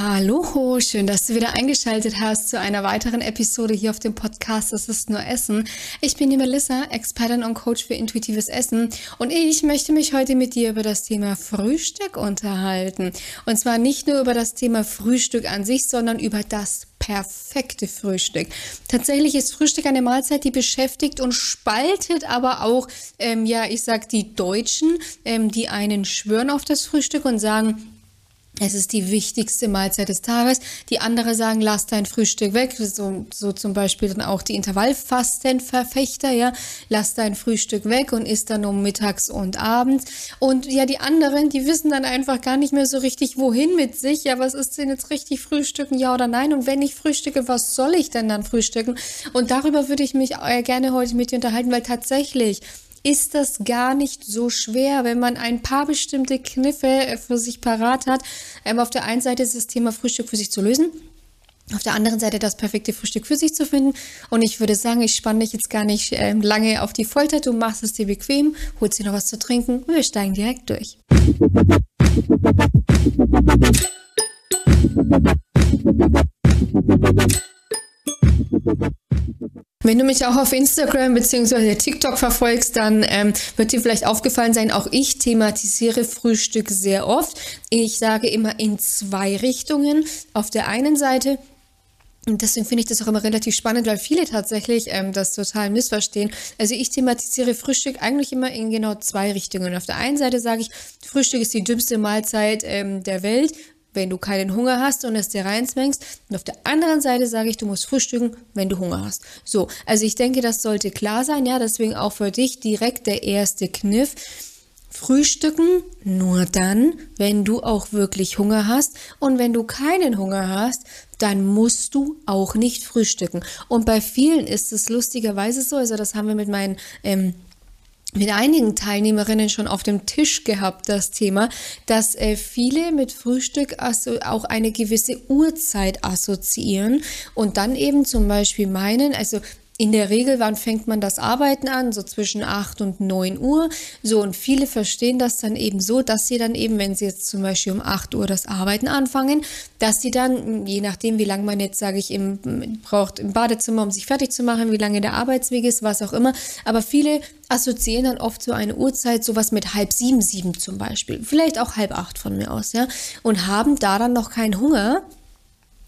Hallo, schön, dass du wieder eingeschaltet hast zu einer weiteren Episode hier auf dem Podcast Das ist nur Essen. Ich bin die Melissa, Expertin und Coach für intuitives Essen und ich möchte mich heute mit dir über das Thema Frühstück unterhalten. Und zwar nicht nur über das Thema Frühstück an sich, sondern über das perfekte Frühstück. Tatsächlich ist Frühstück eine Mahlzeit, die beschäftigt und spaltet aber auch, ähm, ja, ich sag die Deutschen, ähm, die einen schwören auf das Frühstück und sagen, es ist die wichtigste Mahlzeit des Tages. Die andere sagen, lass dein Frühstück weg. So, so zum Beispiel dann auch die Intervallfastenverfechter, ja. Lass dein Frühstück weg und isst dann um mittags und abends. Und ja, die anderen, die wissen dann einfach gar nicht mehr so richtig, wohin mit sich. Ja, was ist denn jetzt richtig frühstücken, ja oder nein? Und wenn ich frühstücke, was soll ich denn dann frühstücken? Und darüber würde ich mich äh, gerne heute mit dir unterhalten, weil tatsächlich, ist das gar nicht so schwer, wenn man ein paar bestimmte Kniffe äh, für sich parat hat. Ähm, auf der einen Seite ist das Thema Frühstück für sich zu lösen. Auf der anderen Seite das perfekte Frühstück für sich zu finden. Und ich würde sagen, ich spanne dich jetzt gar nicht äh, lange auf die Folter. Du machst es dir bequem, holst dir noch was zu trinken und wir steigen direkt durch. Wenn du mich auch auf Instagram bzw. TikTok verfolgst, dann ähm, wird dir vielleicht aufgefallen sein, auch ich thematisiere Frühstück sehr oft. Ich sage immer in zwei Richtungen. Auf der einen Seite und deswegen finde ich das auch immer relativ spannend, weil viele tatsächlich ähm, das total missverstehen. Also ich thematisiere Frühstück eigentlich immer in genau zwei Richtungen. Auf der einen Seite sage ich, Frühstück ist die dümmste Mahlzeit ähm, der Welt wenn du keinen Hunger hast und es dir reinzwängst. Und auf der anderen Seite sage ich, du musst frühstücken, wenn du Hunger hast. So, also ich denke, das sollte klar sein. Ja, deswegen auch für dich direkt der erste Kniff. Frühstücken nur dann, wenn du auch wirklich Hunger hast. Und wenn du keinen Hunger hast, dann musst du auch nicht frühstücken. Und bei vielen ist es lustigerweise so, also das haben wir mit meinen ähm, mit einigen Teilnehmerinnen schon auf dem Tisch gehabt, das Thema, dass äh, viele mit Frühstück auch eine gewisse Uhrzeit assoziieren und dann eben zum Beispiel meinen, also in der Regel, wann fängt man das Arbeiten an? So zwischen 8 und 9 Uhr. So, und viele verstehen das dann eben so, dass sie dann eben, wenn sie jetzt zum Beispiel um 8 Uhr das Arbeiten anfangen, dass sie dann, je nachdem, wie lange man jetzt, sage ich, im, braucht im Badezimmer, um sich fertig zu machen, wie lange der Arbeitsweg ist, was auch immer. Aber viele assoziieren dann oft so eine Uhrzeit, sowas mit halb sieben, sieben zum Beispiel. Vielleicht auch halb acht von mir aus, ja. Und haben da dann noch keinen Hunger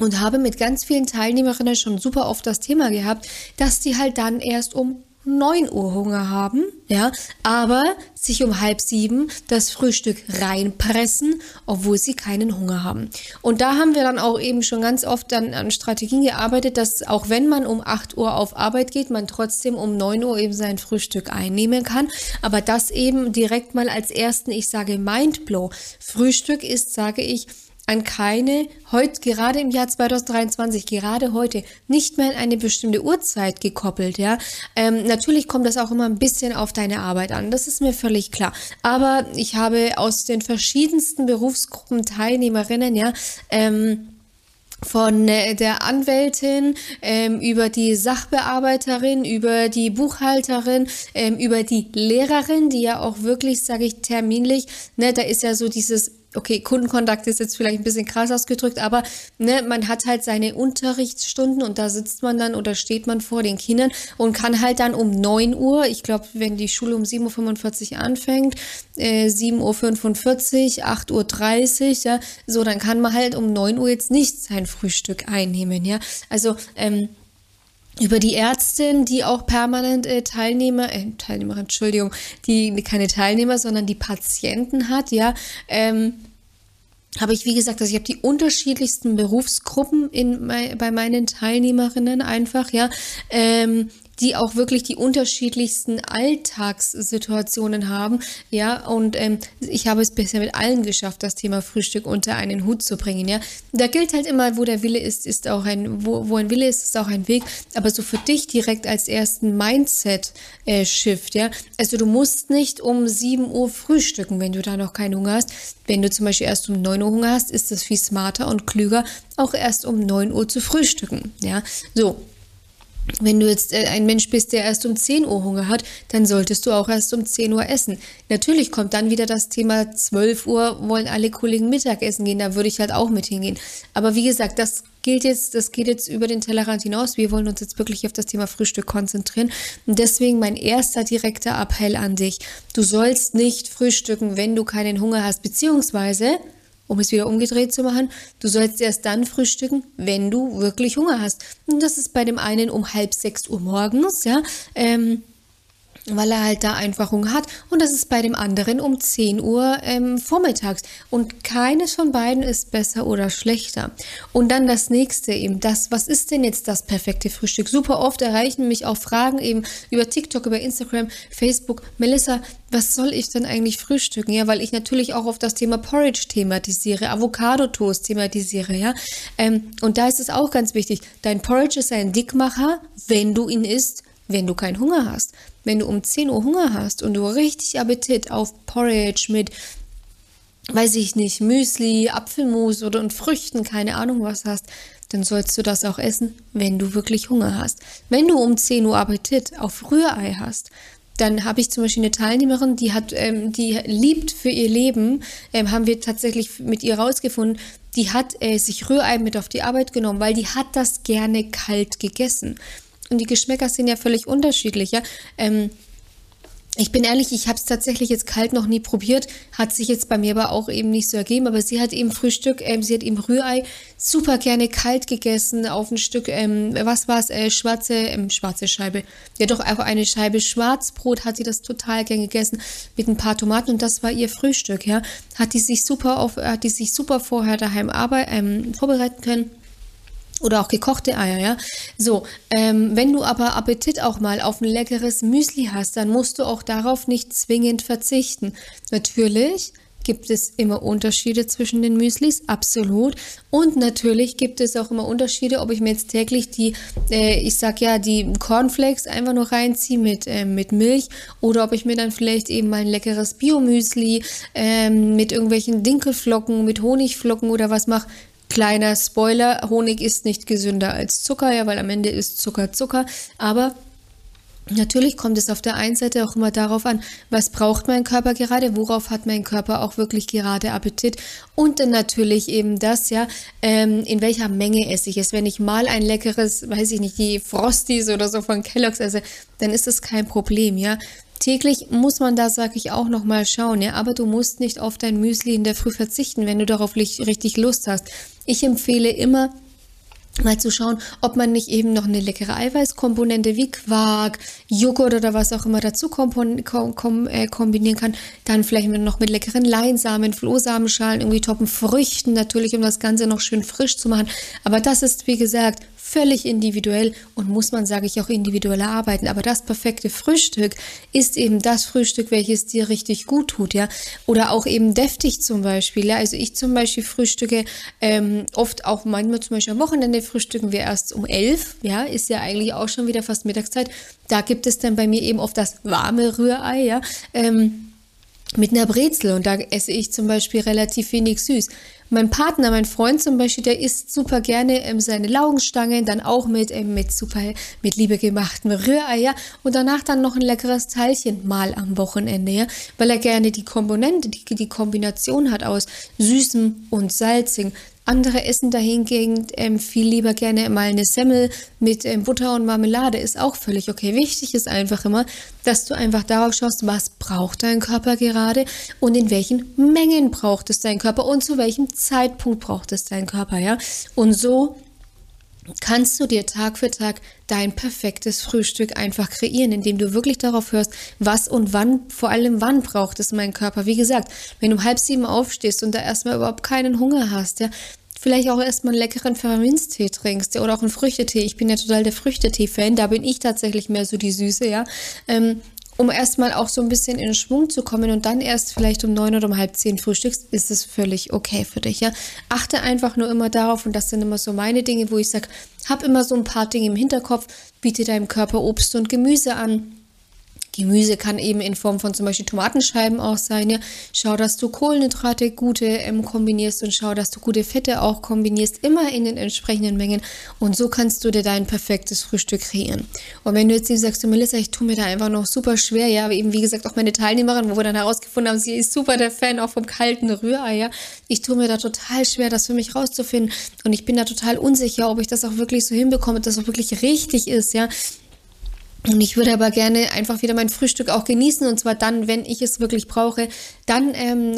und habe mit ganz vielen Teilnehmerinnen schon super oft das Thema gehabt, dass die halt dann erst um 9 Uhr Hunger haben, ja, aber sich um halb sieben das Frühstück reinpressen, obwohl sie keinen Hunger haben. Und da haben wir dann auch eben schon ganz oft dann an Strategien gearbeitet, dass auch wenn man um 8 Uhr auf Arbeit geht, man trotzdem um 9 Uhr eben sein Frühstück einnehmen kann. Aber das eben direkt mal als ersten, ich sage Mindblow. Frühstück ist, sage ich, an keine, heute, gerade im Jahr 2023, gerade heute, nicht mehr an eine bestimmte Uhrzeit gekoppelt, ja. Ähm, natürlich kommt das auch immer ein bisschen auf deine Arbeit an, das ist mir völlig klar. Aber ich habe aus den verschiedensten Berufsgruppen Teilnehmerinnen, ja, ähm, von äh, der Anwältin ähm, über die Sachbearbeiterin, über die Buchhalterin, ähm, über die Lehrerin, die ja auch wirklich, sage ich terminlich, ne, da ist ja so dieses okay, Kundenkontakt ist jetzt vielleicht ein bisschen krass ausgedrückt, aber ne, man hat halt seine Unterrichtsstunden und da sitzt man dann oder steht man vor den Kindern und kann halt dann um 9 Uhr, ich glaube, wenn die Schule um 7.45 Uhr anfängt, äh, 7.45 Uhr, 8.30 Uhr, ja, so, dann kann man halt um 9 Uhr jetzt nicht sein Frühstück einnehmen, ja. Also, ähm, über die Ärztin, die auch permanent äh, Teilnehmer, äh, Teilnehmer, Entschuldigung, die keine Teilnehmer, sondern die Patienten hat, ja, ähm, habe ich, wie gesagt, also ich habe die unterschiedlichsten Berufsgruppen in, bei meinen Teilnehmerinnen einfach, ja. Ähm, die auch wirklich die unterschiedlichsten Alltagssituationen haben. Ja, und ähm, ich habe es bisher mit allen geschafft, das Thema Frühstück unter einen Hut zu bringen. Ja, da gilt halt immer, wo der Wille ist, ist auch ein, wo, wo ein Wille ist, ist auch ein Weg. Aber so für dich direkt als ersten Mindset-Shift, ja. Also du musst nicht um 7 Uhr frühstücken, wenn du da noch keinen Hunger hast. Wenn du zum Beispiel erst um 9 Uhr Hunger hast, ist das viel smarter und klüger, auch erst um 9 Uhr zu frühstücken. Ja, so. Wenn du jetzt äh, ein Mensch bist, der erst um 10 Uhr Hunger hat, dann solltest du auch erst um 10 Uhr essen. Natürlich kommt dann wieder das Thema 12 Uhr wollen alle Kollegen Mittagessen gehen, da würde ich halt auch mit hingehen. Aber wie gesagt, das gilt jetzt, das geht jetzt über den Tellerrand hinaus. Wir wollen uns jetzt wirklich auf das Thema Frühstück konzentrieren. Und deswegen mein erster direkter Appell an dich. Du sollst nicht frühstücken, wenn du keinen Hunger hast, beziehungsweise um es wieder umgedreht zu machen, du sollst erst dann frühstücken, wenn du wirklich Hunger hast. Und das ist bei dem einen um halb sechs Uhr morgens, ja. Ähm, weil er halt da einfach Hunger hat. Und das ist bei dem anderen um 10 Uhr ähm, vormittags. Und keines von beiden ist besser oder schlechter. Und dann das nächste eben, das, was ist denn jetzt das perfekte Frühstück? Super oft erreichen mich auch Fragen eben über TikTok, über Instagram, Facebook. Melissa, was soll ich denn eigentlich frühstücken? Ja, weil ich natürlich auch auf das Thema Porridge thematisiere, Avocado-Toast thematisiere, ja. Ähm, und da ist es auch ganz wichtig, dein Porridge ist ein Dickmacher, wenn du ihn isst, wenn du keinen Hunger hast. Wenn du um 10 Uhr Hunger hast und du richtig Appetit auf Porridge mit, weiß ich nicht, Müsli, Apfelmus oder und Früchten, keine Ahnung was hast, dann sollst du das auch essen, wenn du wirklich Hunger hast. Wenn du um 10 Uhr Appetit auf Rührei hast, dann habe ich zum Beispiel eine Teilnehmerin, die hat, ähm, die liebt für ihr Leben, ähm, haben wir tatsächlich mit ihr rausgefunden, die hat äh, sich Rührei mit auf die Arbeit genommen, weil die hat das gerne kalt gegessen. Und die Geschmäcker sind ja völlig unterschiedlich. Ja? Ähm, ich bin ehrlich, ich habe es tatsächlich jetzt kalt noch nie probiert, hat sich jetzt bei mir aber auch eben nicht so ergeben. Aber sie hat eben Frühstück, ähm, sie hat eben Rührei super gerne kalt gegessen auf ein Stück, ähm, was war es, äh, schwarze, ähm, schwarze Scheibe. Ja doch auch eine Scheibe Schwarzbrot hat sie das total gern gegessen mit ein paar Tomaten und das war ihr Frühstück. Ja, hat die sich super auf, hat die sich super vorher daheim arbeit, ähm, vorbereiten können oder auch gekochte Eier, ja. So, ähm, wenn du aber Appetit auch mal auf ein leckeres Müsli hast, dann musst du auch darauf nicht zwingend verzichten. Natürlich gibt es immer Unterschiede zwischen den Müslis, absolut. Und natürlich gibt es auch immer Unterschiede, ob ich mir jetzt täglich die, äh, ich sag ja, die Cornflakes einfach nur reinziehe mit, äh, mit Milch oder ob ich mir dann vielleicht eben mal ein leckeres Biomüsli äh, mit irgendwelchen Dinkelflocken, mit Honigflocken oder was mache. Kleiner Spoiler, Honig ist nicht gesünder als Zucker, ja, weil am Ende ist Zucker Zucker, aber Natürlich kommt es auf der einen Seite auch immer darauf an, was braucht mein Körper gerade, worauf hat mein Körper auch wirklich gerade Appetit und dann natürlich eben das, ja, ähm, in welcher Menge esse ich es. Wenn ich mal ein leckeres, weiß ich nicht, die Frosties oder so von Kellogg's esse, dann ist das kein Problem, ja. Täglich muss man da, sag ich, auch nochmal schauen, ja, aber du musst nicht auf dein Müsli in der Früh verzichten, wenn du darauf richtig Lust hast. Ich empfehle immer, mal zu schauen, ob man nicht eben noch eine leckere Eiweißkomponente wie Quark, Joghurt oder was auch immer dazu äh, kombinieren kann. Dann vielleicht noch mit leckeren Leinsamen, Flohsamenschalen, irgendwie toppen Früchten natürlich, um das Ganze noch schön frisch zu machen. Aber das ist, wie gesagt, völlig individuell und muss man, sage ich, auch individuell arbeiten. Aber das perfekte Frühstück ist eben das Frühstück, welches dir richtig gut tut, ja. Oder auch eben deftig zum Beispiel. Ja? Also ich zum Beispiel frühstücke ähm, oft auch manchmal zum Beispiel am Wochenende frühstücken wir erst um elf, ja, ist ja eigentlich auch schon wieder fast Mittagszeit. Da gibt es dann bei mir eben oft das warme Rührei, ja. Ähm, mit einer Brezel und da esse ich zum Beispiel relativ wenig süß. Mein Partner, mein Freund zum Beispiel, der isst super gerne ähm, seine Laugenstangen, dann auch mit, ähm, mit super, mit Liebe gemachten Rührei, und danach dann noch ein leckeres Teilchen mal am Wochenende, ja, weil er gerne die Komponente, die, die Kombination hat aus Süßem und Salzig. Andere essen dahingegen ähm, viel lieber gerne mal eine Semmel mit ähm, Butter und Marmelade. Ist auch völlig okay. Wichtig ist einfach immer, dass du einfach darauf schaust, was braucht dein Körper gerade und in welchen Mengen braucht es dein Körper und zu welchem Zeitpunkt braucht es dein Körper, ja. Und so kannst du dir Tag für Tag dein perfektes Frühstück einfach kreieren, indem du wirklich darauf hörst, was und wann, vor allem wann braucht es mein Körper. Wie gesagt, wenn du um halb sieben aufstehst und da erstmal überhaupt keinen Hunger hast, ja, vielleicht auch erstmal einen leckeren Pfefferminztee trinkst ja, oder auch einen Früchtetee. Ich bin ja total der Früchtetee-Fan, da bin ich tatsächlich mehr so die Süße, ja. Ähm, um erstmal auch so ein bisschen in Schwung zu kommen und dann erst vielleicht um neun oder um halb zehn frühstückst, ist es völlig okay für dich. Ja? Achte einfach nur immer darauf, und das sind immer so meine Dinge, wo ich sage, hab immer so ein paar Dinge im Hinterkopf, biete deinem Körper Obst und Gemüse an Gemüse kann eben in Form von zum Beispiel Tomatenscheiben auch sein. Ja. Schau, dass du Kohlenhydrate gute ähm, kombinierst und schau, dass du gute Fette auch kombinierst, immer in den entsprechenden Mengen. Und so kannst du dir dein perfektes Frühstück kreieren. Und wenn du jetzt eben sagst, du Melissa, ich tue mir da einfach noch super schwer, ja, aber eben wie gesagt auch meine Teilnehmerin, wo wir dann herausgefunden haben, sie ist super der Fan auch vom kalten Rührei, ja. Ich tue mir da total schwer, das für mich rauszufinden. Und ich bin da total unsicher, ob ich das auch wirklich so hinbekomme, dass das auch wirklich richtig ist, ja. Und ich würde aber gerne einfach wieder mein Frühstück auch genießen und zwar dann, wenn ich es wirklich brauche. Dann, ähm,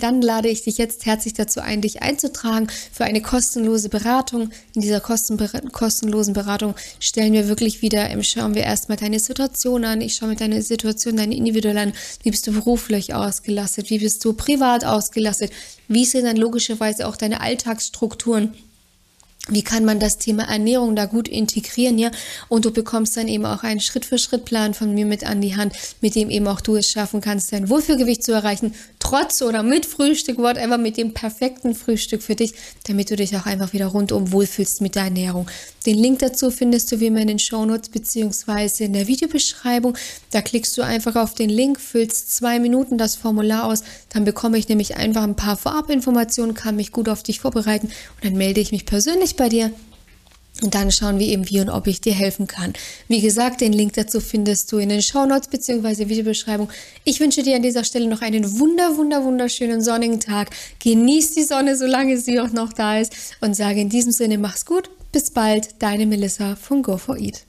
dann lade ich dich jetzt herzlich dazu ein, dich einzutragen für eine kostenlose Beratung. In dieser kosten kostenlosen Beratung stellen wir wirklich wieder, ähm, schauen wir erstmal deine Situation an. Ich schaue mir deine Situation, deine individuell an. Wie bist du beruflich ausgelastet? Wie bist du privat ausgelastet? Wie sind dann logischerweise auch deine Alltagsstrukturen? Wie kann man das Thema Ernährung da gut integrieren, ja? Und du bekommst dann eben auch einen Schritt-für-Schritt-Plan von mir mit an die Hand, mit dem eben auch du es schaffen kannst, dein Wohlfühlgewicht zu erreichen, trotz oder mit Frühstück, whatever, mit dem perfekten Frühstück für dich, damit du dich auch einfach wieder rundum wohlfühlst mit der Ernährung. Den Link dazu findest du wie immer in den Shownotes beziehungsweise in der Videobeschreibung. Da klickst du einfach auf den Link, füllst zwei Minuten das Formular aus, dann bekomme ich nämlich einfach ein paar Vorabinformationen, kann mich gut auf dich vorbereiten und dann melde ich mich persönlich bei dir und dann schauen wir eben, wie und ob ich dir helfen kann. Wie gesagt, den Link dazu findest du in den Shownotes bzw. Videobeschreibung. Ich wünsche dir an dieser Stelle noch einen wunder, wunder, wunderschönen sonnigen Tag. Genieß die Sonne, solange sie auch noch da ist. Und sage in diesem Sinne, mach's gut. Bis bald. Deine Melissa von Go4Eat.